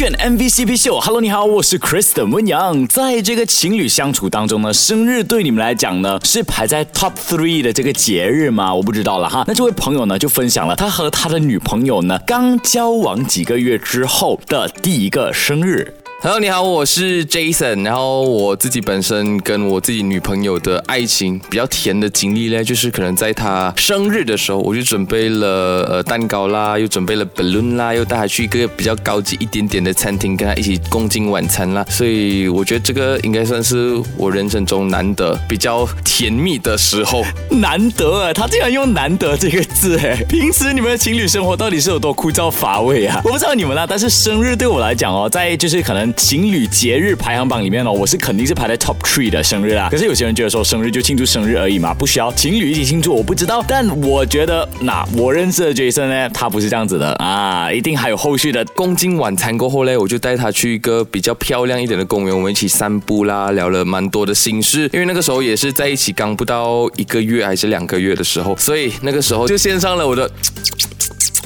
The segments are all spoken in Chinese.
选 MVCP 秀，Hello，你好，我是 Kristen 温阳。在这个情侣相处当中呢，生日对你们来讲呢是排在 Top Three 的这个节日吗？我不知道了哈。那这位朋友呢就分享了他和他的女朋友呢刚交往几个月之后的第一个生日。Hello，你好，我是 Jason。然后我自己本身跟我自己女朋友的爱情比较甜的经历呢，就是可能在她生日的时候，我就准备了呃蛋糕啦，又准备了 balloon 啦，又带她去一个比较高级一点点的餐厅，跟她一起共进晚餐啦。所以我觉得这个应该算是我人生中难得比较甜蜜的时候。难得啊，他竟然用难得这个字哎！平时你们的情侣生活到底是有多枯燥乏味啊？我不知道你们啦，但是生日对我来讲哦，在就是可能。情侣节日排行榜里面呢，我是肯定是排在 top three 的生日啦。可是有些人觉得说生日就庆祝生日而已嘛，不需要情侣一起庆祝。我不知道，但我觉得那我认识的 Jason 呢，他不是这样子的啊，一定还有后续的。共进晚餐过后呢，我就带他去一个比较漂亮一点的公园，我们一起散步啦，聊了蛮多的心事。因为那个时候也是在一起刚不到一个月还是两个月的时候，所以那个时候就献上了我的。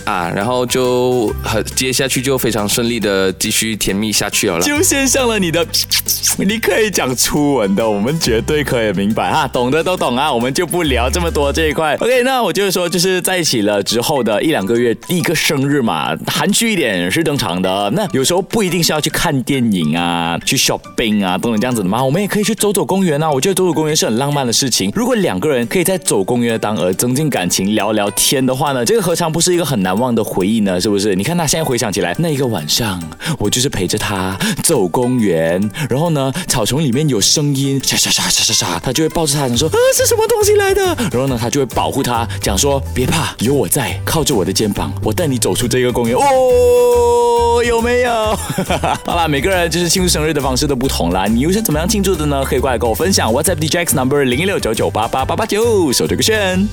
啊，然后就很接下去就非常顺利的继续甜蜜下去了，就献上了你的，你可以讲初吻的，我们绝对可以明白啊，懂的都懂啊，我们就不聊这么多这一块。OK，那我就是说，就是在一起了之后的一两个月，一个生日嘛，含蓄一点是正常的。那有时候不一定是要去看电影啊，去 shopping 啊，等等这样子的嘛，我们也可以去走走公园啊。我觉得走走公园是很浪漫的事情。如果两个人可以在走公园当儿增进感情、聊聊天的话呢，这个何尝不是一个很难。难忘的回忆呢，是不是？你看他现在回想起来，那一个晚上，我就是陪着他走公园，然后呢，草丛里面有声音，沙沙沙沙沙沙，他就会抱着他，说啊，是什么东西来的？然后呢，他就会保护他，讲说别怕，有我在，靠着我的肩膀，我带你走出这个公园。哦，有没有？好啦，每个人就是庆祝生日的方式都不同啦，你又是怎么样庆祝的呢？可以过来跟我分享。WhatsApp DJX Number 零一六九九八八八八九，手这个炫。